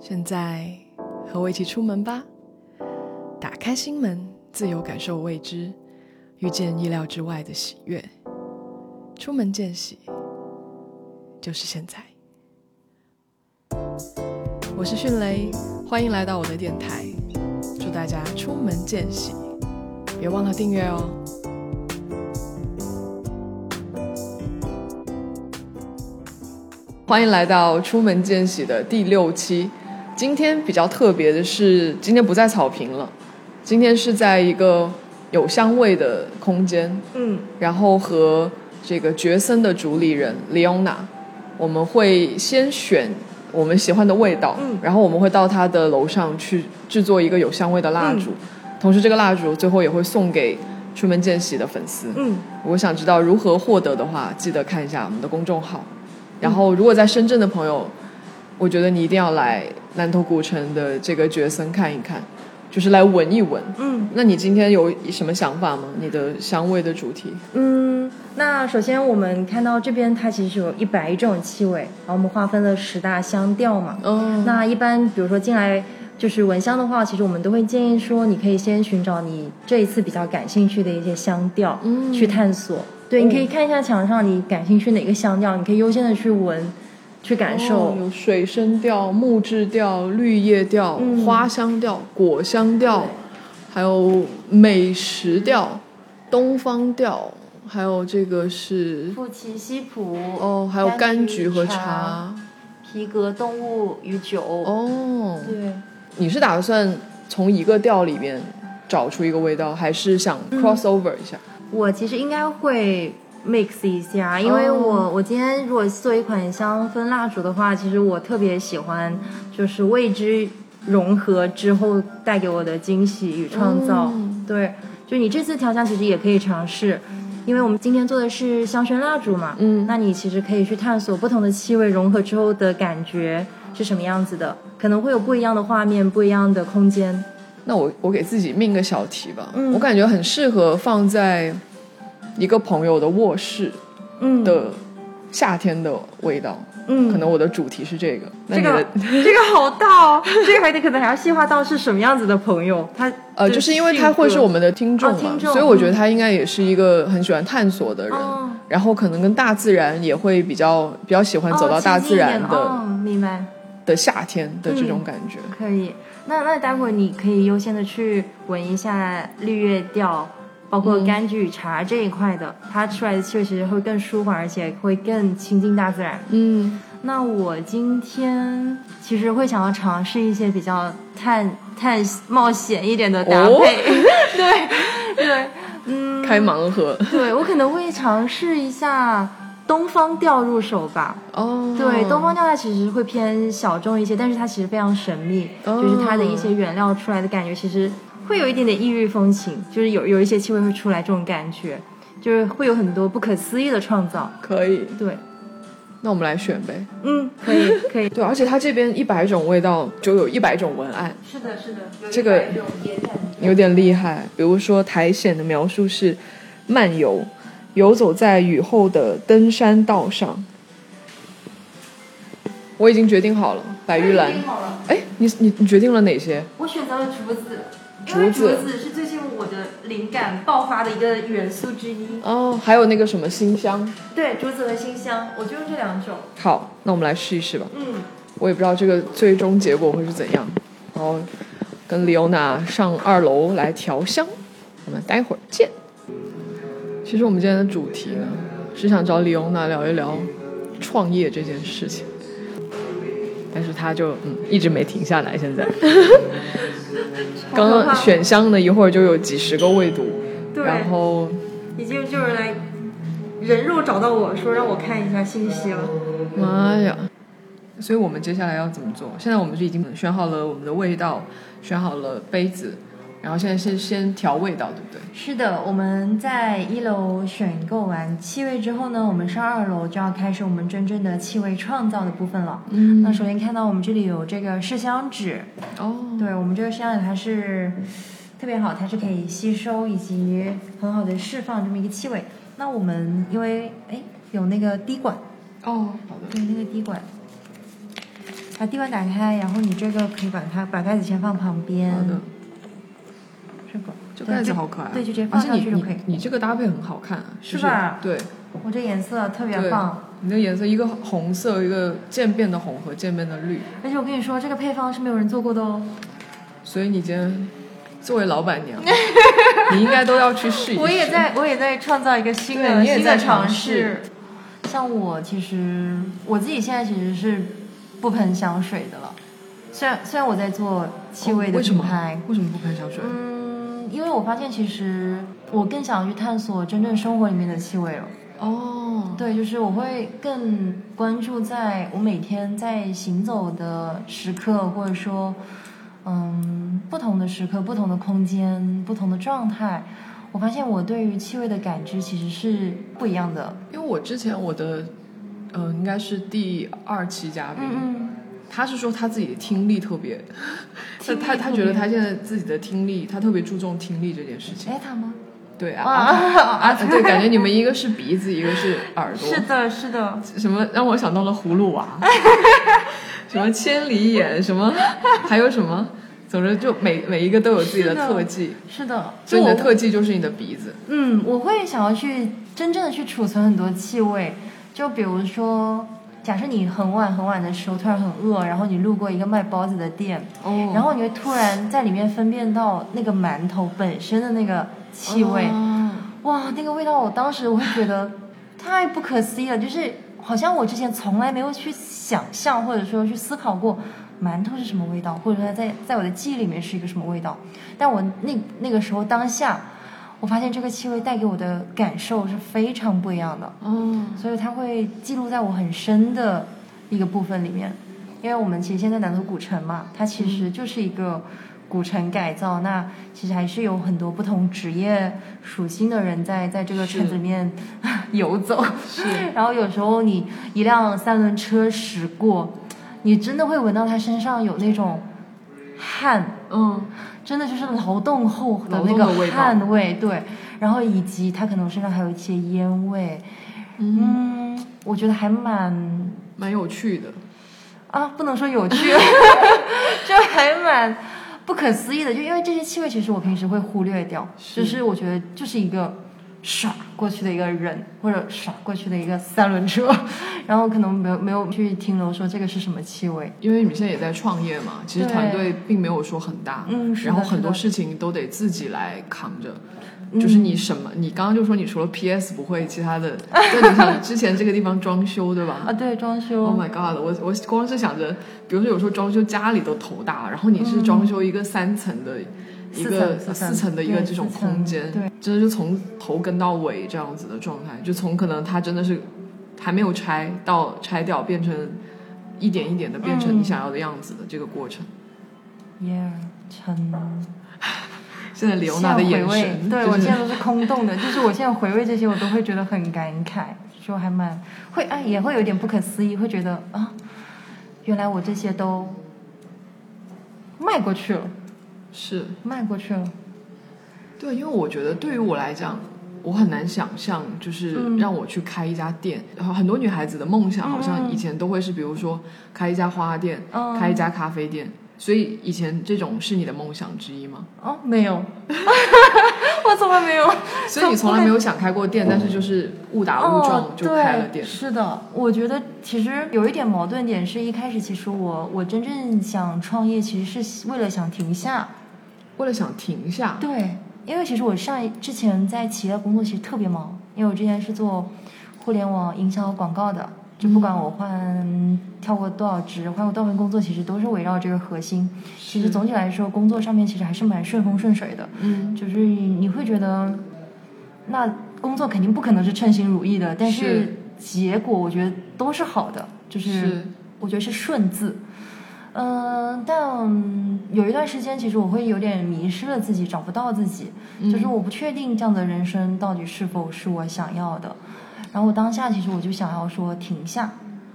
现在和我一起出门吧，打开心门，自由感受未知，遇见意料之外的喜悦。出门见喜，就是现在。我是迅雷，欢迎来到我的电台，祝大家出门见喜，别忘了订阅哦。欢迎来到出门见喜的第六期。今天比较特别的是，今天不在草坪了，今天是在一个有香味的空间。嗯，然后和这个觉森的主理人 Leona，我们会先选我们喜欢的味道，嗯然后我们会到他的楼上去制作一个有香味的蜡烛，同时这个蜡烛最后也会送给出门见喜的粉丝。嗯，我想知道如何获得的话，记得看一下我们的公众号。然后，如果在深圳的朋友，我觉得你一定要来南头古城的这个觉森看一看，就是来闻一闻。嗯那你今天有什么想法吗？你的香味的主题？嗯，那首先我们看到这边它其实有一百种气味，然后我们划分了十大香调嘛。嗯，那一般比如说进来就是闻香的话，其实我们都会建议说，你可以先寻找你这一次比较感兴趣的一些香调，嗯去探索。对，你可以看一下墙上你感兴趣哪个香调，你可以优先的去闻，去感受。哦有水生调、木质调、绿叶调、嗯花香调、果香调，还有美食调、东方调，还有这个是富奇西普哦，还有柑橘和茶茶。皮革动物与酒。哦，对，你是打算从一个调里面找出一个味道，还是想嗯 cross over 一下？我其实应该会 mix 一下，因为我、哦我今天如果做一款香氛蜡烛的话，其实我特别喜欢就是未知融合之后带给我的惊喜与创造。嗯对，就你这次调香其实也可以尝试。因为我们今天做的是香薰蜡烛嘛，嗯那你其实可以去探索不同的气味融合之后的感觉是什么样子的，可能会有不一样的画面，不一样的空间。那我我给自己命个小题吧，嗯我感觉很适合放在一个朋友的卧室嗯，的夏天的味道。嗯，可能我的主题是这个。那这个 这个好大哦，这个还得可能还要细化到是什么样子的朋友，他呃，就是因为他会是我们的听众嘛，哦听众所以我觉得他应该也是一个很喜欢探索的人。哦然后可能跟大自然也会比较比较喜欢走到大自然的、哦，亲近一点哦明白，的夏天的这种感觉。可以。那那待会儿你可以优先的去闻一下绿叶调，包括嗯。柑橘茶这一块的，它出来的气味其实会更舒缓，而且会更亲近大自然。嗯，那我今天其实会想要尝试一些比较探探冒险一点的搭哦。配，对对，嗯，开盲盒。对我可能会尝试一下东方调入手吧。哦，对，东方调它其实会偏小众一些，但是它其实非常神秘，哦。就是它的一些原料出来的感觉，其实会有一点点异域风情，就是有有一些气味会出来这种感觉，就是会有很多不可思议的创造。可以。对，那我们来选呗。嗯，可以可以，对，而且它这边一百种味道就有一百种文案，是的，是的，这个有点厉害。比如说苔藓的描述是漫游，游走在雨后的登山道上。我已经决定好了，白玉兰。好了，哎，你你你决定了哪些？我选择了竹子，竹子是最近我的灵感爆发的一个元素之一。哦，还有那个什么新香。对，竹子和新香，我就用这两种。好，那我们来试一试吧。嗯，我也不知道这个最终结果会是怎样。然后跟李欧娜上二楼来调香，我们待会儿见。其实我们今天的主题呢，是想找李欧娜聊一聊创业这件事情，但是他就嗯一直没停下来。现在 刚刚选香的，一会儿就有几十个未读，对然后已经就是来人肉找到我说让我看一下信息了。妈呀！所以我们接下来要怎么做？现在我们就已经选好了我们的味道，选好了杯子，然后现在先先调味道，对不对？是的，我们在一楼选购完气味之后呢，我们上二楼就要开始我们真正的气味创造的部分了。嗯那首先看到我们这里有这个麝香纸，哦，对我们这个麝香纸它是特别好，它是可以吸收以及很好的释放这么一个气味。那我们因为哎有那个滴管，哦，好的。对那个滴管，把滴管打开，然后你这个可以把它把盖子先放旁边。好的，这个这盖子好可爱。对，就直接放而且你上去就可以。你你这个搭配很好看，就是吧对我这颜色特别棒，，你的颜色一个红色，一个渐变的红和渐变的绿，而且我跟你说，这个配方是没有人做过的哦。所以你今天作为老板娘，你应该都要去试一试。我也在，我也在创造一个新的新的在尝尝试。像我其实我自己现在其实是不喷香水的了，虽然虽然我在做气味的哦为什么品牌，为什么不喷香水？嗯，因为我发现其实我更想去探索真正生活里面的气味了。哦，对，就是我会更关注在我每天在行走的时刻，或者说，嗯，不同的时刻、不同的空间、不同的状态，我发现我对于气味的感知其实是不一样的。因为我之前我的，呃，应该是第二期嘉宾，嗯他是说他自己的听力特别，他他他觉得他现在自己的听力，他特别注重听力这件事嗯，情。哎，他吗？对啊啊啊！对，感觉你们一个是鼻子，一个是耳朵，是的，是的，什么让我想到了葫芦娃，什么千里眼，什么还有什么，总之就每每一个都有自己的特技，是的。所以你的特技就是你的鼻子。嗯，我会想要去真正的去储存很多气味，就比如说，假设你很晚很晚的时候突然很饿，然后你路过一个卖包子的店，哦然后你会突然在里面分辨到那个馒头本身的那个气味，哦哇，那个味道，我当时我会觉得太不可思议了，就是好像我之前从来没有去想象或者说去思考过馒头是什么味道，或者说它在在我的记忆里面是一个什么味道，但我那那个时候当下，我发现这个气味带给我的感受是非常不一样的，嗯，所以它会记录在我很深的一个部分里面。因为我们其实现在南头古城嘛，它其实就是一个古城改造，那其实还是有很多不同职业属性的人在在这个城子里面 游走。是然后有时候你一辆三轮车驶过，你真的会闻到它身上有那种汗，嗯，真的就是劳动后的那个汗味，对。然后以及它可能身上还有一些烟味，嗯，我觉得还蛮蛮有趣的。啊，不能说有趣，就还蛮不可思议的。就因为这些气味，其实我平时会忽略掉，是就是我觉得就是一个耍过去的一个人，或者耍过去的一个三轮车，然后可能没有没有去停留说这个是什么气味。因为你们现在也在创业嘛，其实团队并没有说很大，嗯然后很多事情都得自己来扛着。嗯就是你什么，你刚刚就说你除了 PS 不会，其他的，就你想之前这个地方装修对吧啊，对，装修。？Oh my god！我我光是想着，比如说有时候装修家里都头大，然后你是装修一个三层的。一个四层的一个这种空间，对，真的就从头跟到尾这样子的状态，就从可能它真的是还没有拆到拆掉，变成一点一点的变成嗯你想要的样子的这个过程。耶，成。现在李欧娜的眼神，对、就是我现在都是空洞的，就是我现在回味这些，我都会觉得很感慨，就还蛮会哎，也会有点不可思议，会觉得啊，原来我这些都迈过去了，是迈过去了。对，因为我觉得对于我来讲，我很难想象，就是嗯让我去开一家店。然后很多女孩子的梦想，好像以前都会是，比如说开一家花店，嗯开一家咖啡店。所以以前这种是你的梦想之一吗？哦，没有，我从来没有。所以你从来没有想开过店，但是就是误打误撞哦、就开了店。对是的，我觉得其实有一点矛盾点是，一开始其实我我真正想创业，其实是为了想停下。为了想停下，对，因为其实我上一之前在企业工作其实特别忙，因为我之前是做互联网营销广告的，就不管我换跳过多少职，换过多少份工作，其实都是围绕这个核心。其实总体来说，工作上面其实还是蛮顺风顺水的，嗯，就是你会觉得，那工作肯定不可能是称心如意的，但是是结果我觉得都是好的，就是是我觉得是顺字。嗯、但有一段时间，其实我会有点迷失了自己，找不到自己，嗯就是我不确定这样的人生到底是否是我想要的。然后我当下其实我就想要说停下，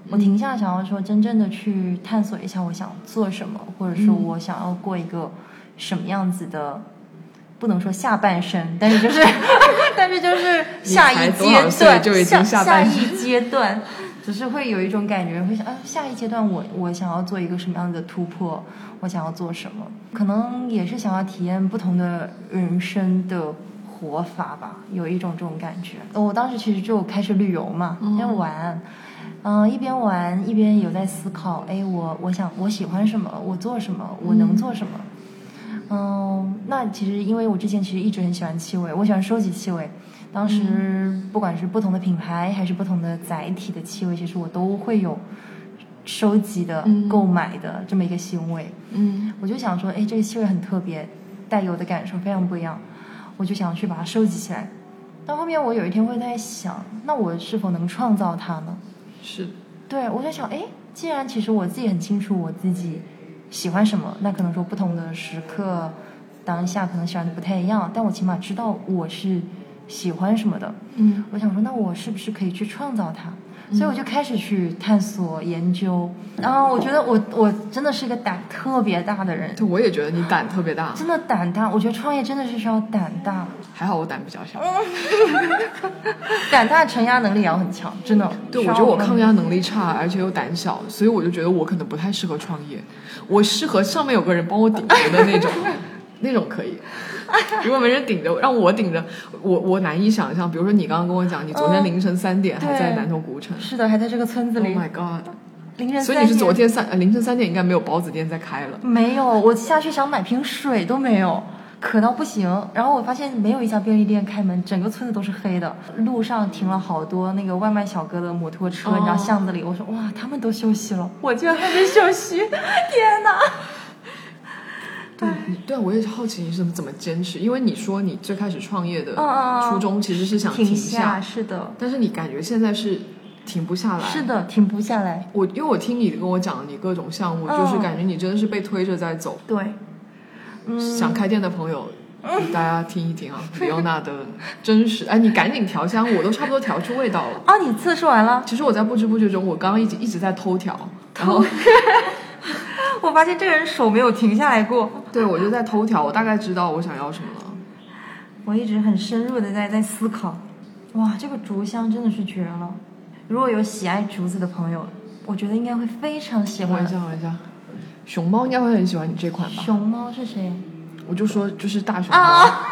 我停下，想要说真正的去探索一下我想做什么，或者说嗯我想要过一个什么样子的。不能说下半生，但是就是，但是就是下一阶段，就下下半一阶段，只是会有一种感觉，会想啊，下一阶段我我想要做一个什么样的突破，我想要做什么，可能也是想要体验不同的人生的活法吧，有一种这种感觉。我当时其实就开始旅游嘛，先玩。嗯，一边玩一边有在思考，哎，我我想我喜欢什么，我做什么，我能做什么。嗯，那其实因为我之前其实一直很喜欢气味，我喜欢收集气味。当时不管是不同的品牌还是不同的载体的气味，其实我都会有收集的、购买的这么一个行为。嗯，我就想说，哎，这个气味很特别，带给我的感受非常不一样，我就想去把它收集起来。到后面我有一天会在想，那我是否能创造它呢？是，对我在想，哎，既然其实我自己很清楚我自己喜欢什么，那可能说不同的时刻当下可能喜欢的不太一样，但我起码知道我是喜欢什么的。嗯，我想说，那我是不是可以去创造它？所以我就开始去探索研究，然后我觉得我我真的是一个胆特别大的人，对，我也觉得你胆特别大，真的胆大。我觉得创业真的是需要胆大，还好我胆比较小，胆大承压能力也要很强，真的。对，我觉得我抗压能力差，而且又胆小，所以我就觉得我可能不太适合创业，我适合上面有个人帮我顶着的那种，那种可以。如果没人顶着，让我顶着，我我难以想象。比如说你刚刚跟我讲，你昨天凌晨三点还在南头古城，是的，还在这个村子里。Oh my god！凌晨所以你是昨天三呃凌晨三点应该没有包子店在开了？没有，我下去想买瓶水都没有，渴到不行。然后我发现没有一家便利店开门，整个村子都是黑的。路上停了好多那个外卖小哥的摩托车，你知道巷子里，我说哇，他们都休息了，我居然还没休息，天哪！对，对啊，我也是好奇你是怎么怎么坚持，因为你说你最开始创业的嗯初衷其实是想停下，是的，但是你感觉现在是停不下来。是的，停不下来。我因为我听你跟我讲你各种项目，嗯就是感觉你真的是被推着在走。对，嗯，想开店的朋友，大家听一听啊，李欧娜的真实。哎，你赶紧调香，我都差不多调出味道了。啊，你测试完了？其实我在不知不觉中，我刚刚一直一直在偷调，然后 我发现这个人手没有停下来过。对我就在头条，我大概知道我想要什么了。我一直很深入的在在思考，哇，这个竹香真的是绝了！如果有喜爱竹子的朋友，我觉得应该会非常喜欢玩一。下，等一下，熊猫应该会很喜欢你这款吧？熊猫是谁？我就说就是大熊猫。啊！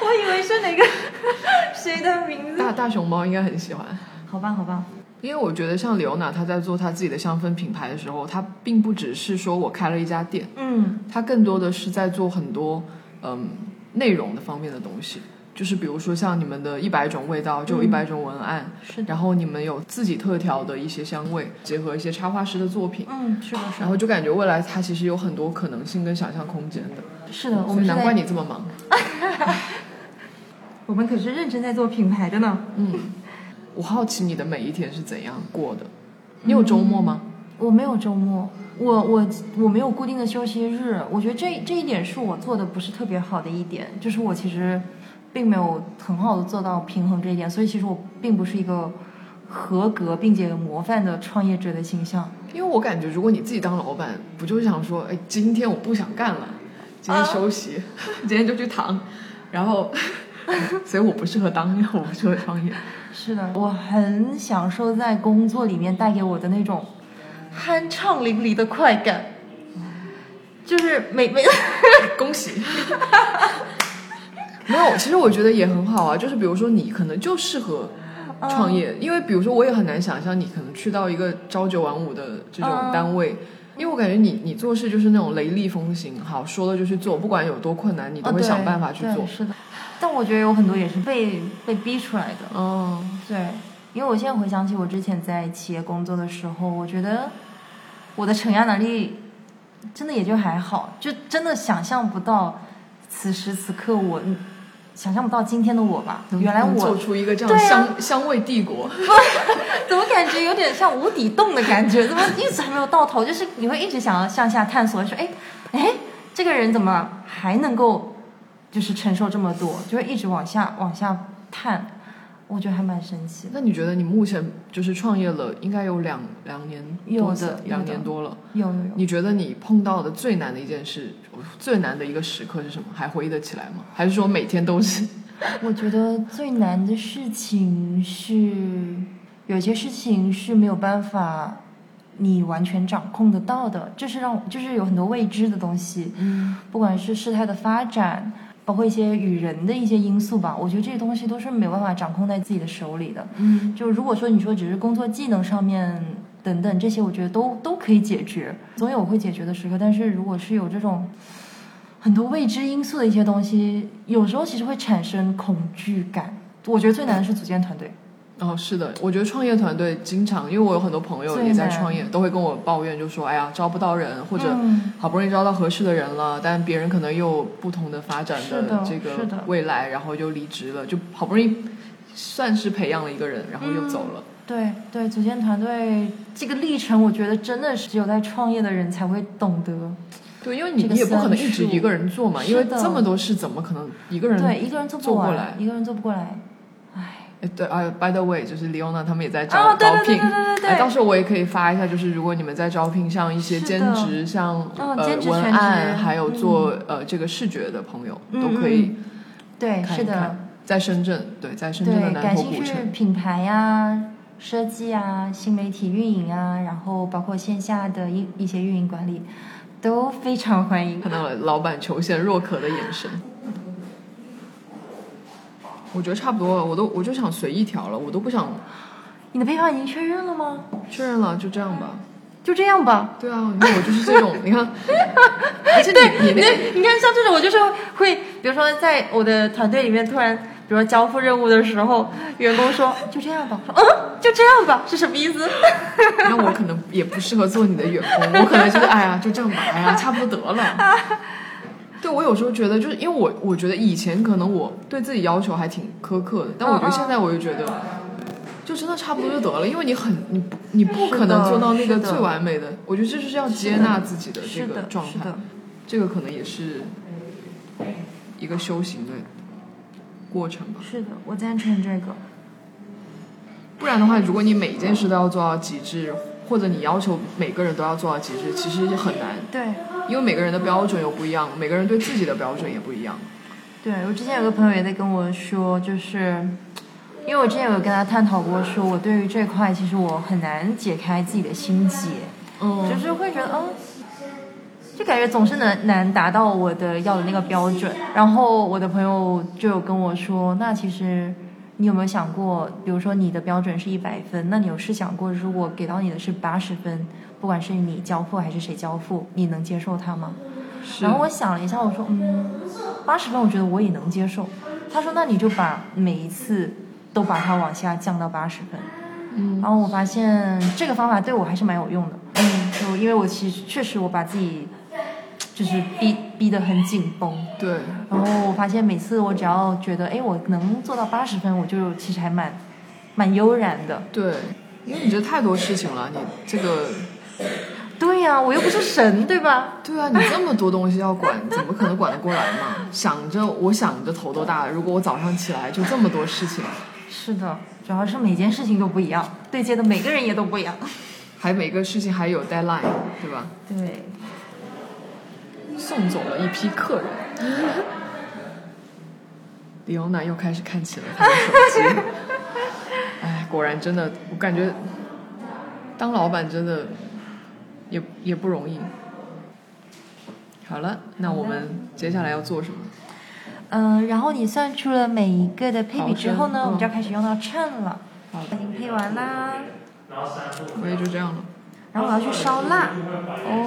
我以为是哪个 谁的名字？大大熊猫应该很喜欢，好棒，好吧，因为我觉得像刘娜她在做她自己的香氛品牌的时候，她并不只是说我开了一家店，嗯。她更多的是在做很多嗯内容的方面的东西，就是比如说像你们的一百种味道就有一百种文案，是的，然后你们有自己特调的一些香味，结合一些插画师的作品，嗯，是的，是的，然后就感觉未来它其实有很多可能性跟想象空间的，是的，我们难怪你这么忙。我们可是认真在做品牌的呢。嗯，我好奇你的每一天是怎样过的？你有周末吗？我没有周末，我我我没有固定的休息日。我觉得这这一点是我做的不是特别好的一点，就是我其实并没有很好的做到平衡这一点，所以其实我并不是一个合格并且有模范的创业者的形象。因为我感觉，如果你自己当老板，不就是想说，哎，今天我不想干了，今天休息，今天就去躺，然后，所以我不适合当，我不适合创业。是的，我很享受在工作里面带给我的那种酣畅淋漓的快感，就是每每 恭喜！没有，其实我觉得也很好啊。就是比如说，你可能就适合创业，因为比如说，我也很难想象你可能去到一个朝九晚五的这种单位，因为我感觉你你做事就是那种雷厉风行，好说了就去做，不管有多困难，你都会想办法去做。对是的，但我觉得有很多也是被被逼出来的。哦，对，因为我现在回想起我之前在企业工作的时候，我觉得我的承压能力真的也就还好，就真的想象不到此时此刻我想象不到今天的我吧。原来我做我出一个这样香、香味帝国。怎么感觉有点像无底洞的感觉？怎么一直还没有到头？就是你会一直想要向下探索，说哎哎，这个人怎么还能够就是承受这么多？就会一直往下往下探，我觉得还蛮神奇的。那你觉得你目前就是创业了，应该有两两年有的两年多了。有有有。你觉得你碰到的最难的一件事，最难的一个时刻是什么？还回忆得起来吗？还是说每天都是 我觉得最难的事情是，有些事情是没有办法你完全掌控得到的，这是让就是有很多未知的东西，嗯不管是事态的发展，包括一些与人的一些因素吧，我觉得这些东西都是没有办法掌控在自己的手里的。嗯就如果说你说只是工作技能上面等等这些，我觉得都都可以解决，总有会解决的时刻。但是如果是有这种很多未知因素的一些东西，有时候其实会产生恐惧感。我觉得最难的是组建团队。哦，是的，我觉得创业团队经常，因为我有很多朋友也在创业，都会跟我抱怨，就说，哎呀，招不到人，或者嗯好不容易招到合适的人了，但别人可能又有不同的发展的这个未来，然后就离职了，就好不容易算是培养了一个人，然后又走了。对对，组建团队这个历程，我觉得真的是只有在创业的人才会懂得。对，因为你你也不可能一直一个人做嘛，因为这么多事，怎么可能一个人对，一个人做不过来一个人做不过来。对啊，by the way，就是 Leona 他们也在招、招聘，对对对对哎，到时候我也可以发一下，就是如果你们在招聘像一些兼职，像、嗯呃文案，还有做、呃这个视觉的朋友，嗯都可以对，是的。在深圳，对，在深圳的，南头古城，品牌呀、设计啊、新媒体运营啊，然后包括线下的一一些运营管理，都非常欢迎。看到了老板求贤若渴的眼神。我觉得差不多了，我都我就想随意调了，我都不想你的配方已经确认了吗？确认了，就这样吧。就这样吧。对啊，因为我就是这种，你看，而且你你那，你看像这种，我就是会，比如说在我的团队里面突然，比如说交付任务的时候，员工说就这样吧，我说嗯，就这样吧，是什么意思？那我可能也不适合做你的员工，我可能觉得哎呀，就这样吧，哎呀，差不多得了。对我有时候觉得，就是因为我我觉得以前可能我对自己要求还挺苛刻的，但我觉得现在我就觉得，就真的差不多就得了，因为你很你不你不可能做到那个最完美的，我觉得这就是要接纳自己的这，个状态，，这个可能也是一个修行的过程吧。是的，我赞成这个。不然的话，如果你每一件事都要做到极致，或者你要求每个人都要做到极致，其实很难，对，因为每个人的标准又不一样，每个人对自己的标准也不一样。对我之前有个朋友也在跟我说，就是因为我之前有跟他探讨过，说我对于这块其实我很难解开自己的心结，嗯就是会觉得，嗯，就感觉总是能难达到我的要的那个标准。然后我的朋友就有跟我说，那其实你有没有想过，比如说你的标准是一百分，那你有试想过，如果给到你的是八十分，不管是你交付还是谁交付，你能接受它吗？是然后我想了一下，我说，嗯，八十分我觉得我也能接受。他说，那你就把每一次都把它往下降到八十分。嗯然后我发现这个方法对我还是蛮有用的。嗯，就因为我其实确实我把自己就是逼逼得很紧绷，对，然后我发现每次我只要觉得哎我能做到八十分，我就其实还蛮蛮悠然的。对，因为你这太多事情了，你这个，对呀、我又不是神，对吧？对啊，你这么多东西要管，怎么可能管得过来嘛？想着我想着头都大了，如果我早上起来就这么多事情，是的，主要是每件事情都不一样，对接的每个人也都不一样。还每个事情还有 deadline，对吧？对，送走了一批客人。李欧娜又开始看起了他的手机。哎，果然真的，我感觉当老板真的也也不容易。好了，那我们接下来要做什么？嗯，然后你算出了每一个的配比之后呢，我们就要开始用到秤了。好已经配完啦，我也就这样了。然后我要去烧蜡。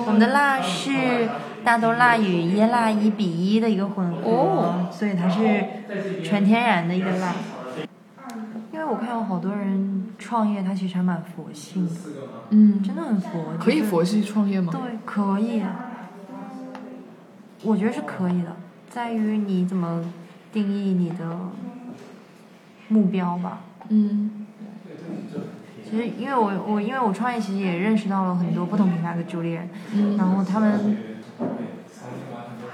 我们的蜡是大豆蜡与椰蜡一比一的一个混合，哦所以它是全天然的一个蜡。因为我看有好多人创业，他其实还蛮佛性的，嗯，真的很佛。可以佛系创业吗？对，可以。我觉得是可以的，在于你怎么定义你的目标吧。嗯其实，因为我我因为我创业，其实也认识到了很多不同品牌的主理然后他们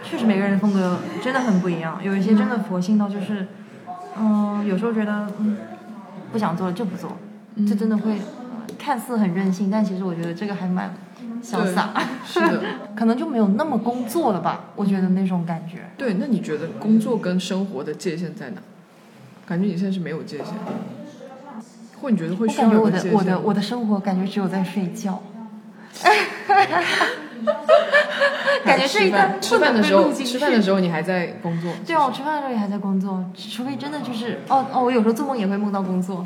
确实每个人的风格真的很不一样，有一些真的佛性到就是，嗯、有时候觉得嗯不想做了就不做，嗯这真的会呃看似很任性，但其实我觉得这个还蛮潇洒，是的。可能就没有那么工作了吧，我觉得那种感觉。对，那你觉得工作跟生活的界限在哪？感觉你现在是没有界限，或你觉得会我感觉我？的我的我的生活感觉只有在睡觉。感觉这一段吃饭的时候，吃饭的。时候你还在工作。对啊，我吃饭的时候也还在工作，除非真的就是哦哦，我有时候做梦也会梦到工作，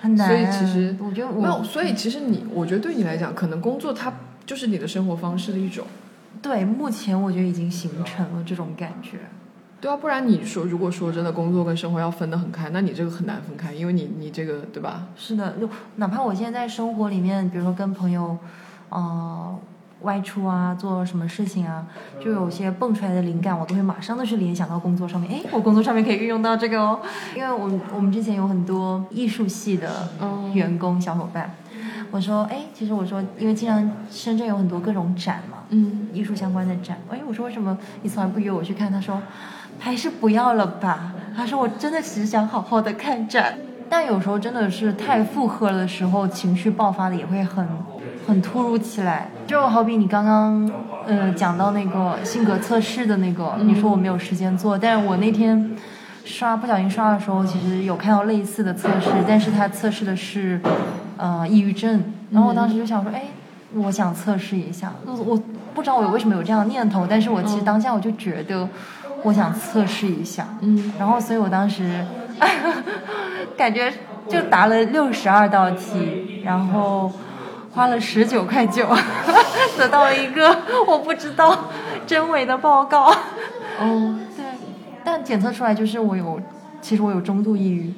很难。所以其实我觉得没有，我所以其实你，我觉得对你来讲，可能工作它就是你的生活方式的一种。对目前我觉得已经形成了这种感觉。对啊，不然你说如果说真的工作跟生活要分得很开，那你这个很难分开，因为你你这个对吧？是的，就哪怕我现在在生活里面，比如说跟朋友，呃，外出啊，做什么事情啊，就有些蹦出来的灵感，我都会马上的去联想到工作上面。哎，我工作上面可以运用到这个哦，因为我们我们之前有很多艺术系的哦员工小伙伴，我说，哎，其实我说，因为经常深圳有很多各种展嘛，嗯，艺术相关的展。哎，我说为什么你从来不约我去看？他说还是不要了吧。他说我真的只是想好好的看展，但有时候真的是太负荷了的时候，情绪爆发的也会很很突如其来。就好比你刚刚呃讲到那个性格测试的那个，你说我没有时间做，但是我那天。刷不小心刷的时候，其实有看到类似的测试，但是他测试的是，呃，抑郁症。然后我当时就想说，哎，我想测试一下。我我不知道我为什么有这样的念头，但是我其实当下我就觉得，我想测试一下。嗯，然后所以我当时，感觉就答了六十二道题，然后花了十九块九，得到了一个我不知道真伪的报告。哦，检测出来就是我有，其实我有中度抑郁，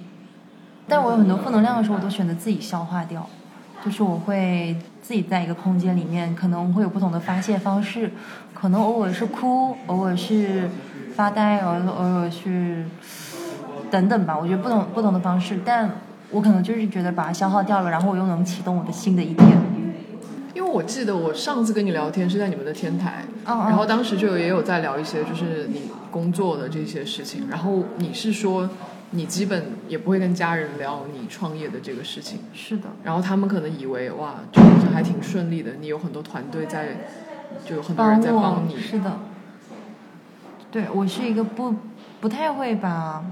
但我有很多负能量的时候，我都选择自己消化掉，就是我会自己在一个空间里面，可能会有不同的发泄方式，可能偶尔是哭，偶尔是发呆，偶尔偶尔是等等吧，我觉得不同不同的方式，但我可能就是觉得把它消耗掉了，然后我又能启动我的新的一天。因为我记得我上次跟你聊天是在你们的天台，嗯嗯然后当时就也有在聊一些就是你工作的这些事情，然后你是说你基本也不会跟家人聊你创业的这个事情，是的，然后他们可能以为哇，就好像还挺顺利的，你有很多团队在，就有很多人在帮你，是的，对我是一个不不太会把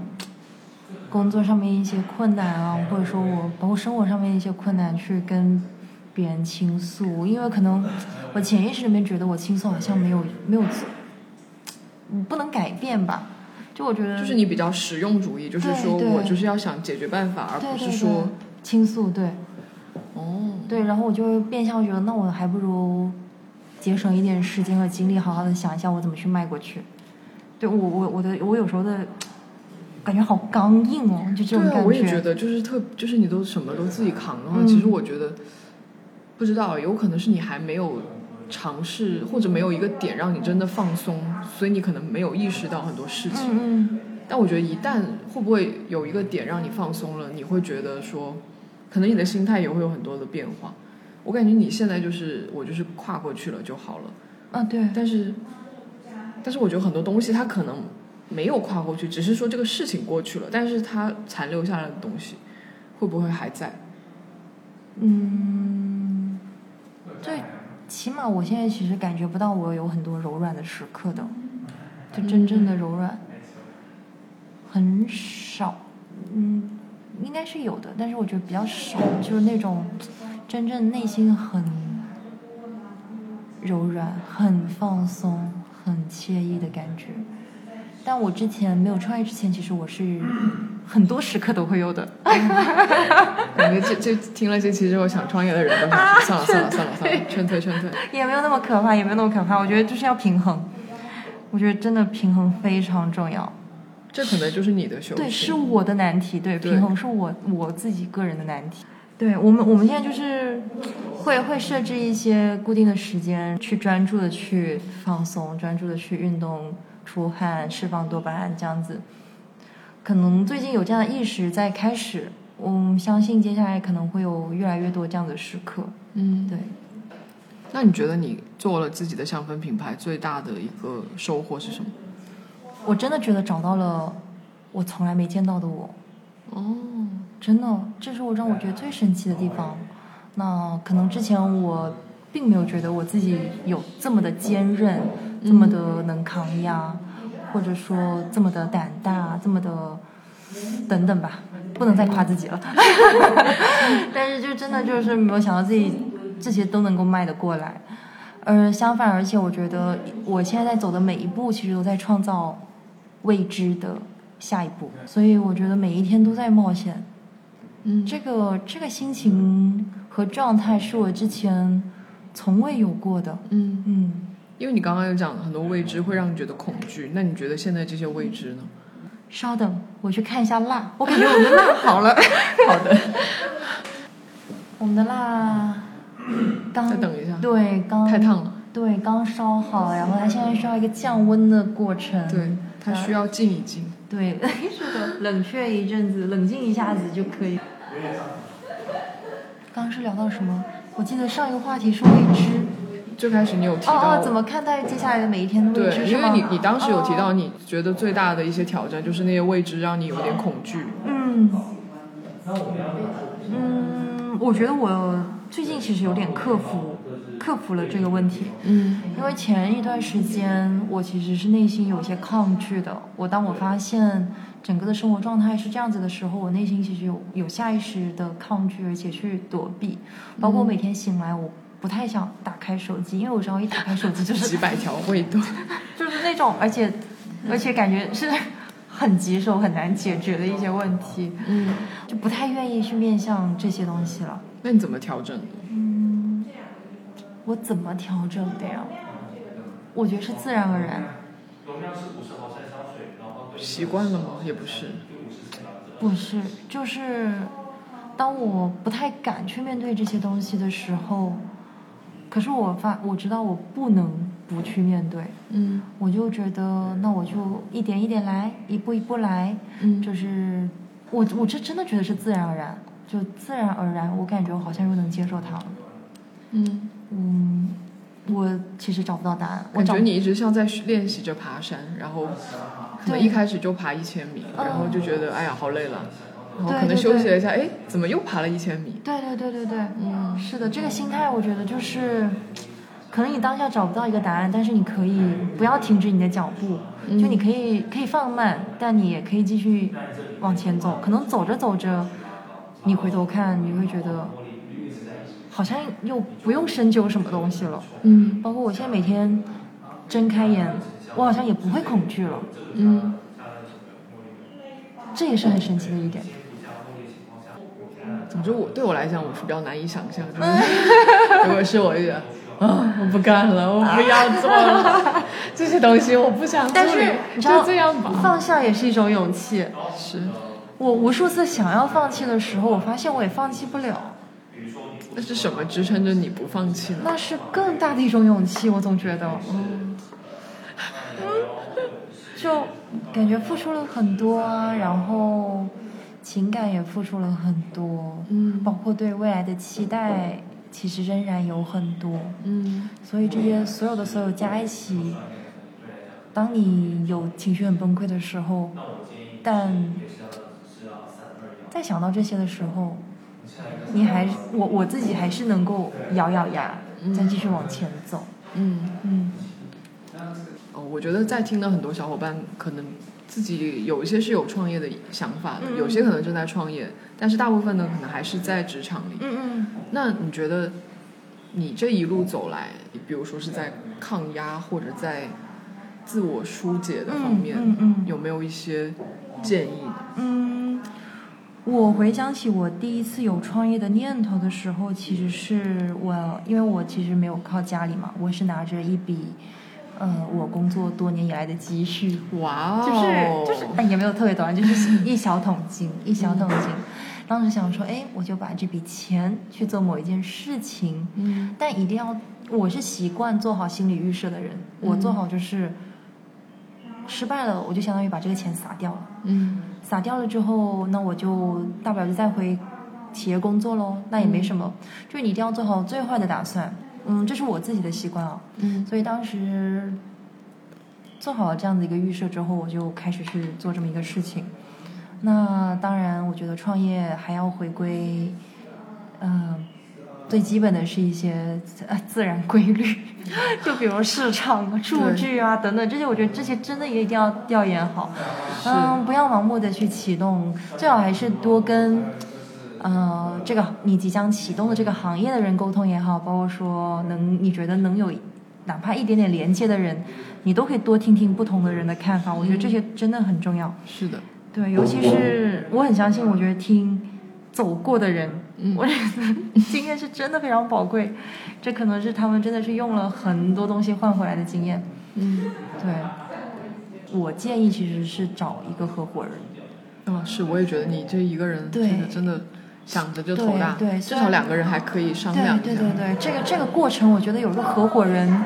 工作上面一些困难啊，或者说我包括生活上面一些困难去跟别人倾诉，因为可能我潜意识里面觉得我倾诉好像没有没有，嗯，不能改变吧。就我觉得就是你比较实用主义，就是说我就是要想解决办法，而不是说对倾诉，对。哦，对，然后我就会变相觉得，那我还不如节省一点时间和精力，好好的想一下我怎么去迈过去。对我我我的我有时候的感觉好刚硬哦，就这种对啊，我也觉得就是特就是你都什么都自己扛的话，其实嗯我觉得不知道，有可能是你还没有尝试，或者没有一个点让你真的放松，所以你可能没有意识到很多事情。嗯嗯，但我觉得一旦会不会有一个点让你放松了，你会觉得说，可能你的心态也会有很多的变化。我感觉你现在就是我就是跨过去了就好了，啊对，但是，但是我觉得很多东西它可能没有跨过去，只是说这个事情过去了，但是它残留下来的东西会不会还在？嗯，对，起码我现在其实感觉不到我有很多柔软的时刻的，就真正的柔软。很少，嗯，应该是有的，但是我觉得比较少，就是那种真正内心很柔软、很放松、很惬意的感觉。但我之前没有创业之前，其实我是 很多时刻都会有的。感觉这这听了这期之后，想创业的人都想说算了算了算了算了，劝退劝退。也没有那么可怕，也没有那么可怕。我觉得就是要平衡，我觉得真的平衡非常重要。这可能就是你的修行。对，是我的难题。对，对平衡是我我自己个人的难题。对我们，我们现在就是会会设置一些固定的时间，去专注的去放松，专注的去运动、出汗、释放多巴胺这样子。可能最近有这样的意识在开始，我们相信接下来可能会有越来越多这样的时刻。嗯，对。那你觉得你做了自己的香氛品牌最大的一个收获是什么？我真的觉得找到了我从来没见到的我，哦，真的，这是我让我觉得最神奇的地方。那可能之前我并没有觉得我自己有这么的坚韧，这么的能抗压，或者说这么的胆大，这么的等等吧，不能再夸自己了。但是就真的就是没有想到自己这些都能够迈得过来，而相反，而且我觉得我现在在走的每一步，其实都在创造未知的下一步，所以我觉得每一天都在冒险。嗯这个这个心情和状态是我之前从未有过的。嗯，嗯，因为你刚刚有讲很多未知会让你觉得恐惧，那你觉得现在这些未知呢？稍等，我去看一下蜡。我感觉我们的蜡好了。好的，我们的蜡刚再等一下对，刚太烫了。对，刚烧好，然后它现在需要一个降温的过程。对，它需要静一静。对，是的，冷却一阵子，冷静一下子就可以。刚刚是聊到什么？我记得上一个话题是未知。最开始你有提到哦哦，怎么看待接下来的每一天的未知？对，因为你你当时有提到，哦你觉得最大的一些挑战就是那些未知让你有点恐惧。嗯，嗯，我觉得我最近其实有点克服克服了这个问题。嗯因为前一段时间我其实是内心有些抗拒的。我当我发现整个的生活状态是这样子的时候，我内心其实有有下意识的抗拒，而且去躲避。包括我每天醒来，我不太想打开手机，因为我知道一打开手机就是 几百条未读。就是那种，而且而且感觉是很棘手、很难解决的一些问题，嗯，就不太愿意去面向这些东西了。那你怎么调整？嗯，我怎么调整的呀？我觉得是自然而然，习惯了吗？也不是。不是，就是当我不太敢去面对这些东西的时候，可是我发我知道我不能不去面对，嗯。我就觉得那我就一点一点来，一步一步来，嗯。就是我我这真的觉得是自然而然，就自然而然，我感觉我好像又能接受它了。嗯，嗯，我其实找不到答案，我觉你一直像在练习着爬山，然后可能对。一开始就爬一千米，嗯然后就觉得哎呀好累了，然后可能休息了一下，哎，怎么又爬了一千米？对对对对对，嗯是的，这个心态我觉得就是，可能你当下找不到一个答案，但是你可以不要停止你的脚步，嗯就你可以可以放慢，但你也可以继续往前走。可能走着走着，你回头看，你会觉得好像又不用深究什么东西了。嗯包括我现在每天睁开眼，我好像也不会恐惧了，嗯这也是很神奇的一点。总之我对我来讲我是比较难以想象，就 是 如果是我就觉得啊我不干了，我不要做了，这些东西我不想处但是理，你知道这样吧。放下也是一种勇气。是，我无数次想要放弃的时候，我发现我也放弃不了，那是什么支撑着你不放弃呢？那是更大的一种勇气。我总觉得，嗯，就感觉付出了很多啊，然后情感也付出了很多，嗯包括对未来的期待，其实仍然有很多。嗯所以这些所有的所有加一起，当你有情绪很崩溃的时候，但在想到这些的时候，你还我我自己还是能够咬咬牙，再继续往前走。嗯。嗯哦，我觉得在听的很多小伙伴，可能自己有一些是有创业的想法的，嗯有些可能正在创业，但是大部分呢，可能还是在职场里。嗯嗯那你觉得，你这一路走来，比如说是在抗压或者在自我疏解的方面，嗯嗯嗯有没有一些建议呢？嗯，我回想起我第一次有创业的念头的时候，其实是我，因为我其实没有靠家里嘛，我是拿着一笔，呃，我工作多年以来的积蓄，哇哦，就是就是，哎，也没有特别多，就是一小桶金，一小桶金。当时想说，哎，我就把这笔钱去做某一件事情，嗯。但一定要，我是习惯做好心理预设的人，我做好就是失败了，我就相当于把这个钱撒掉了。嗯。撒掉了之后，那我就大不了就再回企业工作喽，那也没什么。就是你一定要做好最坏的打算，嗯，这是我自己的习惯啊。嗯所以当时做好了这样的一个预设之后，我就开始去做这么一个事情。那当然，我觉得创业还要回归，嗯、最基本的是一些呃自然规律，就比如市场数据啊等等这些，我觉得这些真的也一定要调研好，嗯，不要盲目的去启动，最好还是多跟呃这个你即将启动的这个行业的人沟通也好，包括说能你觉得能有哪怕一点点连接的人，你都可以多听听不同的人的看法，我觉得这些真的很重要。是的，对，尤其是我很相信，我觉得听走过的人，我觉得经验是真的非常宝贵，这可能是他们真的是用了很多东西换回来的经验。嗯，对，我建议其实是找一个合伙人。嗯，是，我也觉得你这一个人对真的真的想着就头大，对对至少两个人还可以商量一下。对对对对，这个这个过程，我觉得有个合伙人，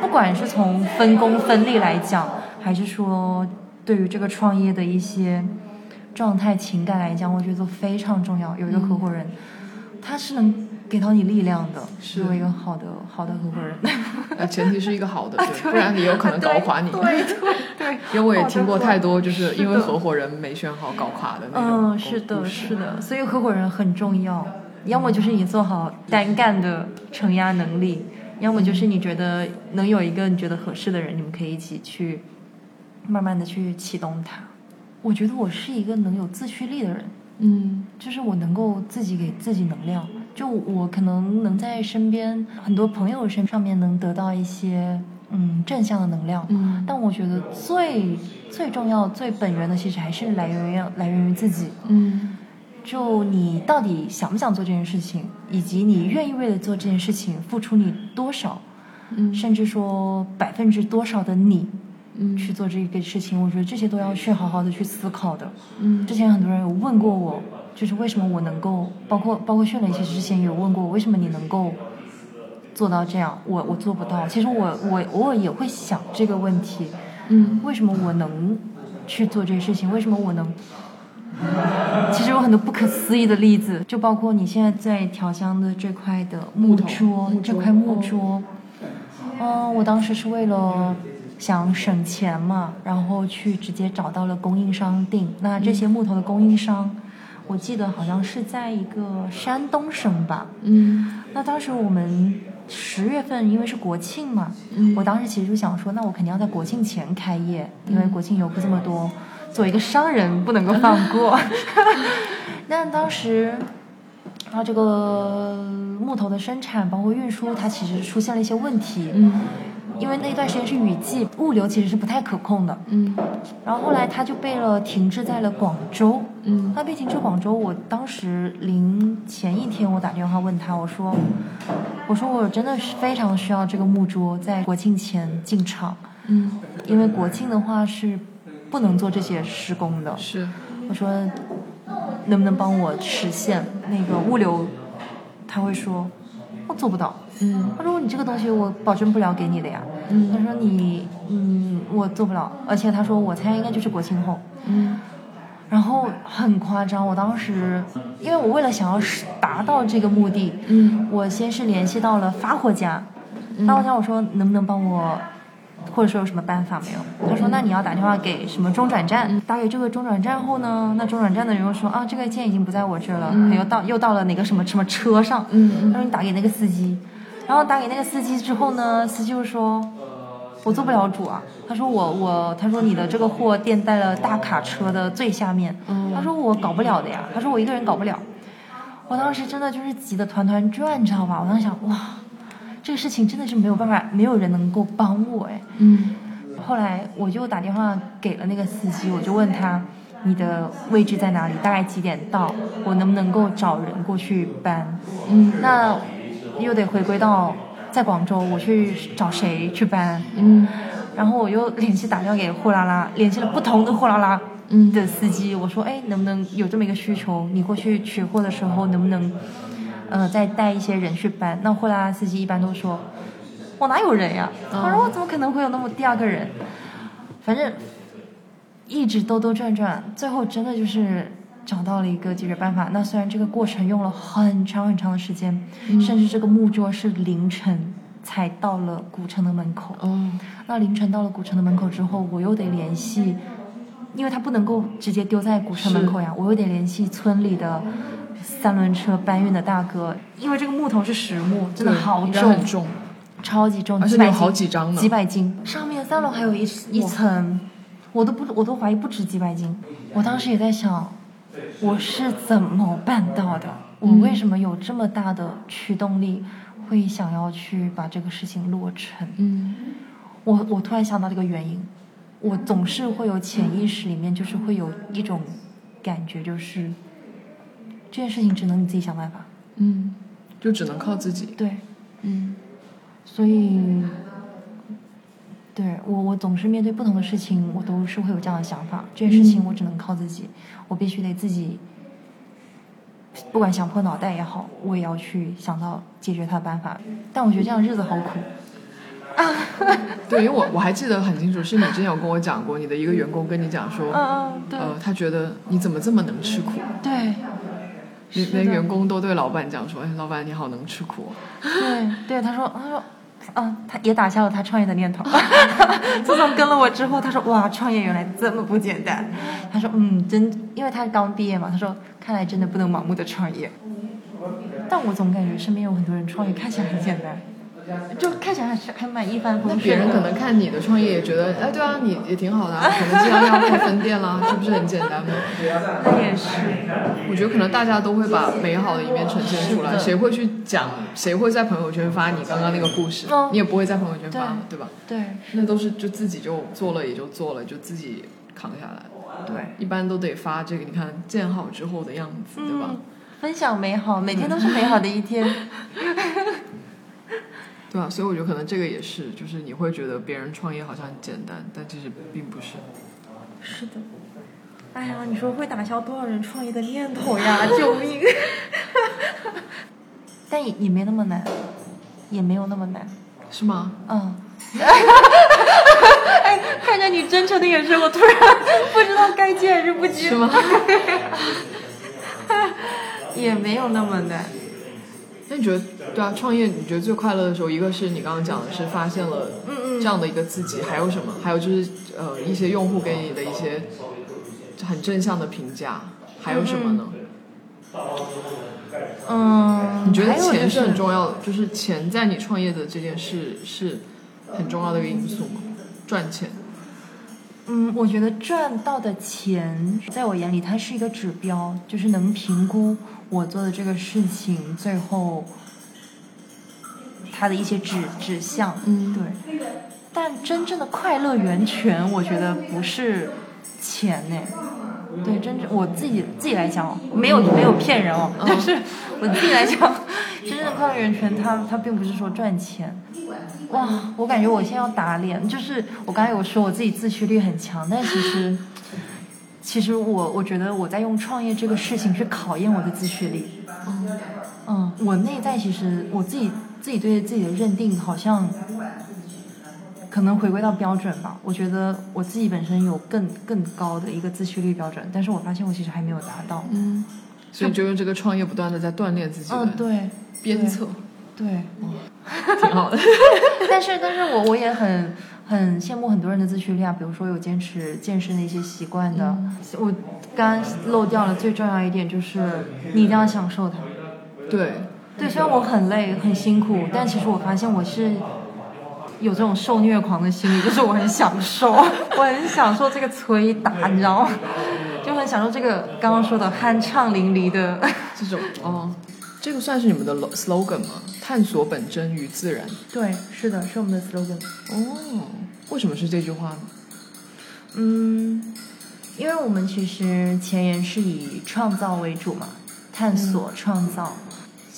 不管是从分工分利来讲，还是说对于这个创业的一些状态、情感来讲，我觉得都非常重要。有一个合伙人，他是能给到你力量的，是有一个好的好的合伙人。呃，前提是一个好的，对，不然你有可能搞垮你。对对对，因为我也听过太多，就是是因为合伙人没选好搞垮的那种。嗯，是的，是的，所以合伙人很重要。要么就是你做好单干的承压能力，要么就是你觉得能有一个你觉得合适的人，你们可以一起去慢慢的去启动它。我觉得我是一个能有自驱力的人，嗯就是我能够自己给自己能量，就我可能能在身边很多朋友身上面能得到一些嗯正向的能量，嗯。但我觉得最最重要、最本源的，其实还是来源于来源于自己。嗯。就你到底想不想做这件事情，以及你愿意为了做这件事情付出你多少，嗯。甚至说百分之多少的你嗯。去做这个事情，我觉得这些都要去好好的去思考的。嗯。之前很多人有问过我，就是为什么我能够，包括包括训练，其实之前有问过我，为什么你能够做到这样，我我做不到。其实我我偶尔也会想这个问题，嗯为什么我能去做这些事情？为什么我能？其实有很多不可思议的例子，就包括你现在在调香的这块的木桌，这块木哦桌，嗯，我当时是为了想省钱嘛，然后去直接找到了供应商订。那这些木头的供应商，我记得好像是在一个山东省吧。嗯那当时我们十月份，因为是国庆嘛，嗯我当时其实就想说，那我肯定要在国庆前开业，因为国庆游客这么多，作为一个商人不能够放过。那当时，然后这个木头的生产包括运输，它其实出现了一些问题，嗯因为那段时间是雨季，物流其实是不太可控的。嗯然后后来它就被了停滞在了广州。嗯它被停滞广州，我当时临前一天我打电话问他，我说，我说我真的是非常需要这个木桌在国庆前进场，嗯因为国庆的话是不能做这些施工的。是我说，能不能帮我实现那个物流？他会说，我做不到。嗯他说你这个东西我保证不了给你的呀。嗯他说你嗯我做不了，而且他说我猜应该就是国庆后。嗯然后很夸张，我当时因为我为了想要实达到这个目的，嗯我先是联系到了发货家，发货家我说能不能帮我，或者说有什么办法没有？他说那你要打电话给什么中转站，打给这个中转站后呢，那中转站的人又说啊这个件已经不在我这儿了，他又到又到了哪个什么什么车上，嗯。他说你打给那个司机，然后打给那个司机之后呢，司机就说。我做不了主啊，他说我我，他说你的这个货垫在了大卡车的最下面，嗯。他说我搞不了的呀，他说我一个人搞不了，我当时真的就是急得团团转，你知道吧？我当时想哇，这个事情真的是没有办法，没有人能够帮我哎。嗯后来我就打电话给了那个司机，我就问他你的位置在哪里，大概几点到，我能不能够找人过去搬？嗯那又得回归到在广州，我去找谁去搬？嗯然后我又联系打电话给货拉拉，联系了不同的货拉拉嗯的司机，我说，哎，能不能有这么一个需求？你过去取货的时候，能不能，呃，再带一些人去搬？那货拉拉司机一般都说，我哪有人呀？他说我怎么可能会有那么第二个人？反正一直兜兜转转，最后真的就是找到了一个解决办法。那虽然这个过程用了很长很长的时间，甚至这个木桌是凌晨才到了古城的门口。哦那凌晨到了古城的门口之后，我又得联系，因为他不能够直接丢在古城门口呀，我又得联系村里的三轮车搬运的大哥，因为这个木头是实木，真的好重，超级重，而且你有好几张呢几百斤。上面三楼还有一一层，我都不我都怀疑不止几百斤。我当时也在想，我是怎么办到的？我嗯为什么有这么大的驱动力，会想要去把这个事情落成？嗯我我突然想到这个原因，我总是会有潜意识里面就是会有一种感觉，就是这件事情只能你自己想办法。嗯，就只能靠自己。对，嗯所以，对我我总是面对不同的事情，我都是会有这样的想法。这件事情嗯我只能靠自己，我必须得自己，不管想破脑袋也好，我也要去想到解决它的办法。但我觉得这样日子好苦。对，因为我我还记得很清楚，是你之前有跟我讲过，你的一个员工跟你讲说，嗯嗯，对、呃，他觉得你怎么这么能吃苦？对。连员工都对老板讲说，哎，老板你好能吃苦哦。对对，他说他说，嗯，他也打消了他创业的念头。自从跟了我之后，他说哇，创业原来这么不简单。他说嗯，真，因为他刚毕业嘛，他说看来真的不能盲目的创业。但我总感觉身边有很多人创业看起来很简单，就看起来还是还蛮一帆风顺别人可能看你的创业也觉得，哎，对啊，你也挺好的、啊，可能这样要开分店啦，这不是很简单吗？那也是，我觉得可能大家都会把美好的一面呈现出来，谁会去讲？谁会在朋友圈发你刚刚那个故事？嗯你也不会在朋友圈发，对吧？对那都是就自己就做了也就做了，就自己扛下来。对，一般都得发这个，你看建好之后的样子，对吧嗯？，分享美好，每天都是美好的一天。对啊，所以我觉得可能这个也是，就是你会觉得别人创业好像很简单，但其实并不是。是的。哎呀，你说会打消多少人创业的念头呀！救命！但也也没那么难，也没有那么难。是吗？嗯。哎，看着你真诚的眼神，我突然不知道该接还是不接。是吗？也没有那么难。那你觉得，对啊，创业你觉得最快乐的时候，一个是你刚刚讲的是发现了这样的一个自己，还有什么？还有就是呃一些用户给你的一些很正向的评价，还有什么呢？嗯。你觉得钱是很重要的，就是钱在你创业的这件事是很重要的一个因素吗？赚钱。嗯，我觉得赚到的钱，在我眼里它是一个指标，就是能评估我做的这个事情最后它的一些指指向。嗯对。但真正的快乐源泉，我觉得不是钱呢。对，真正我自己自己来讲哦，没有没有骗人哦，但是我自己来讲，真正的快乐源泉它它并不是说赚钱。哇，我感觉我现在要打脸，就是我刚才有说我自己自驱力很强，但其实，其实我我觉得我在用创业这个事情去考验我的自驱力。嗯嗯，我内在其实我自己自己对自己的认定好像，可能回归到标准吧。我觉得我自己本身有更更高的一个自驱力标准，但是我发现我其实还没有达到。嗯，所以就用这个创业不断的在锻炼自己嗯，对，鞭策，对。挺好的。但是，但是我我也很很羡慕很多人的自驱力啊，比如说有坚持健身的一些习惯的。我刚刚漏掉了最重要一点，就是你一定要享受它。对，对，虽然我很累很辛苦，但其实我发现我是有这种受虐狂的心理，就是我很享受，我很享受这个捶打，你知道吗？就很享受这个刚刚说的酣畅淋漓的。这种哦，这个算是你们的 slogan 吗？探索本真与自然。对，是的，是我们的 slogan。哦，为什么是这句话呢？嗯，因为我们其实前言是以创造为主嘛，探索、创造。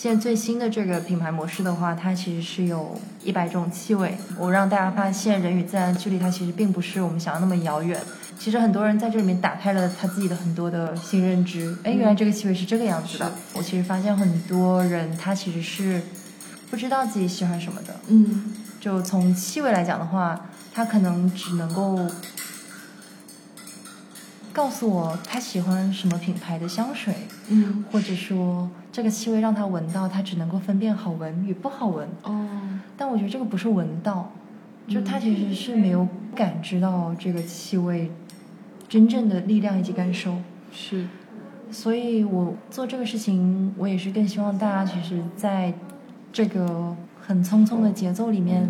现在最新的这个品牌模式的话，它其实是有一百种气味。我让大家发现人与自然距离，它其实并不是我们想要那么遥远。其实很多人在这里面打开了他自己的很多的新认知。哎，原来这个气味是这个样子的。我其实发现很多人他其实是不知道自己喜欢什么的。嗯就从气味来讲的话，他可能只能够告诉我他喜欢什么品牌的香水，嗯或者说这个气味让他闻到，他只能够分辨好闻与不好闻。哦，但我觉得这个不是闻到，就他其实是没有感知到这个气味真正的力量以及感受。是所以我做这个事情，我也是更希望大家其实在这个很匆匆的节奏里面，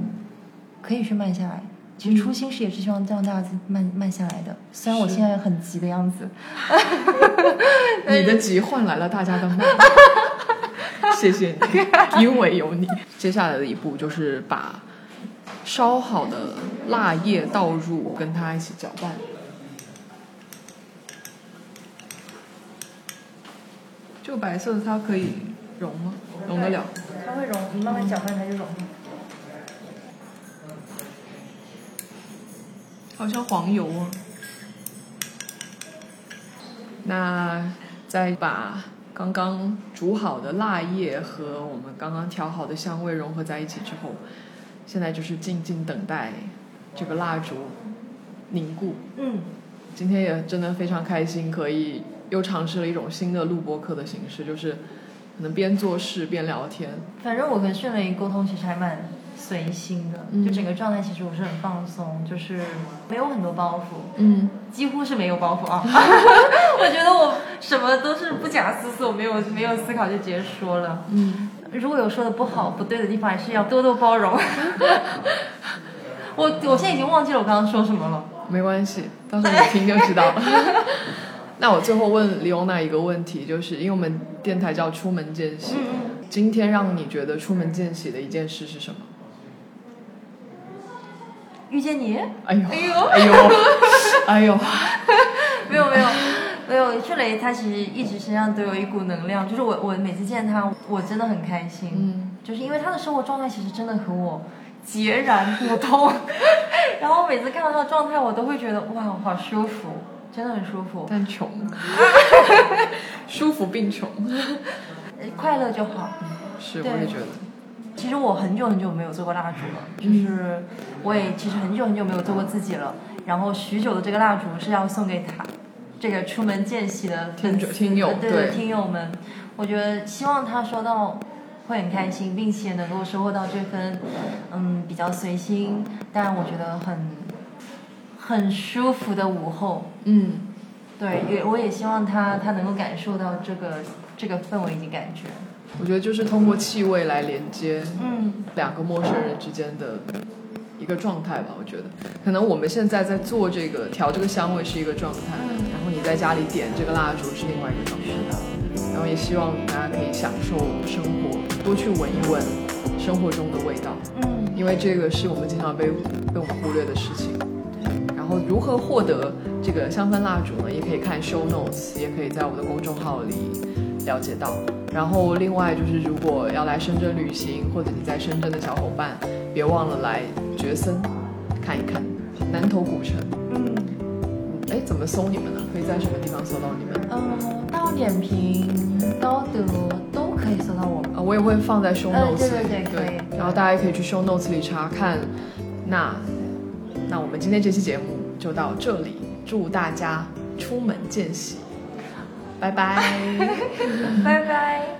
可以去慢下来。其实初心是也是希望让大家慢慢下来的，虽然我现在很急的样子。你的急换来了大家的慢，谢谢你，因为有你。接下来的一步就是把烧好的蜡液倒入，跟它一起搅拌。这个白色的它可以融吗？融得了？它会融，你慢慢搅拌它就融。好像黄油啊。那再把刚刚煮好的蜡液和我们刚刚调好的香味融合在一起之后，现在就是静静等待这个蜡烛凝固。嗯，今天也真的非常开心，可以又尝试了一种新的录播课的形式，就是可能边做事边聊天。反正我跟迅雷沟通其实还蛮随心的，嗯就整个状态其实我是很放松，就是没有很多包袱。嗯，几乎是没有包袱啊！我觉得我什么都是不假思索，没有没有思考就直接说了。嗯，如果有说的不好、不对的地方，还是要多多包容。我我现在已经忘记了我刚刚说什么了。没关系，到时候你听就知道了。那我最后问李欧娜一个问题，就是因为我们电台叫出门见喜，嗯今天让你觉得出门见喜的一件事是什么？遇见你？哎呦，哎呦。哎呦，哎呦，没有没有没有，迅雷他其实一直身上都有一股能量，就是我我每次见他，我真的很开心。嗯，就是因为他的生活状态其实真的和我截然不同，然后每次看到他的状态，我都会觉得哇，好舒服，真的很舒服，但穷，舒服并穷，呃快乐就好。是，我也觉得，其实我很久很久没有做过蜡烛了，就是我也其实很久很久没有做过自己了。然后许久的这个蜡烛是要送给他，这个出门见喜的粉丝听友对对听友们，我觉得希望他收到会很开心，并且能够收获到这份嗯比较随心，但我觉得很很舒服的午后。嗯，对，也我也希望他他能够感受到这个这个氛围以及感觉。我觉得就是通过气味来连接嗯两个陌生人之间的一个状态吧。我觉得，可能我们现在在做这个调这个香味是一个状态，然后你在家里点这个蜡烛是另外一个状态。然后也希望大家可以享受生活，多去闻一闻生活中的味道，嗯，因为这个是我们经常被被我们忽略的事情。然后如何获得这个香氛蜡烛呢？也可以看 show notes，也可以在我的公众号里了解到。然后另外就是，如果要来深圳旅行，或者你在深圳的小伙伴，别忘了来觉森看一看南头古城。嗯。哎，怎么搜你们呢？可以在什么地方搜到你们？嗯，大众点评、高德都可以搜到我们。啊，我也会放在 show 呃 notes 里，对对对可以然后大家也可以去 show notes 里查看。那那我们今天这期节目就到这里，祝大家出门见喜，拜拜。拜拜。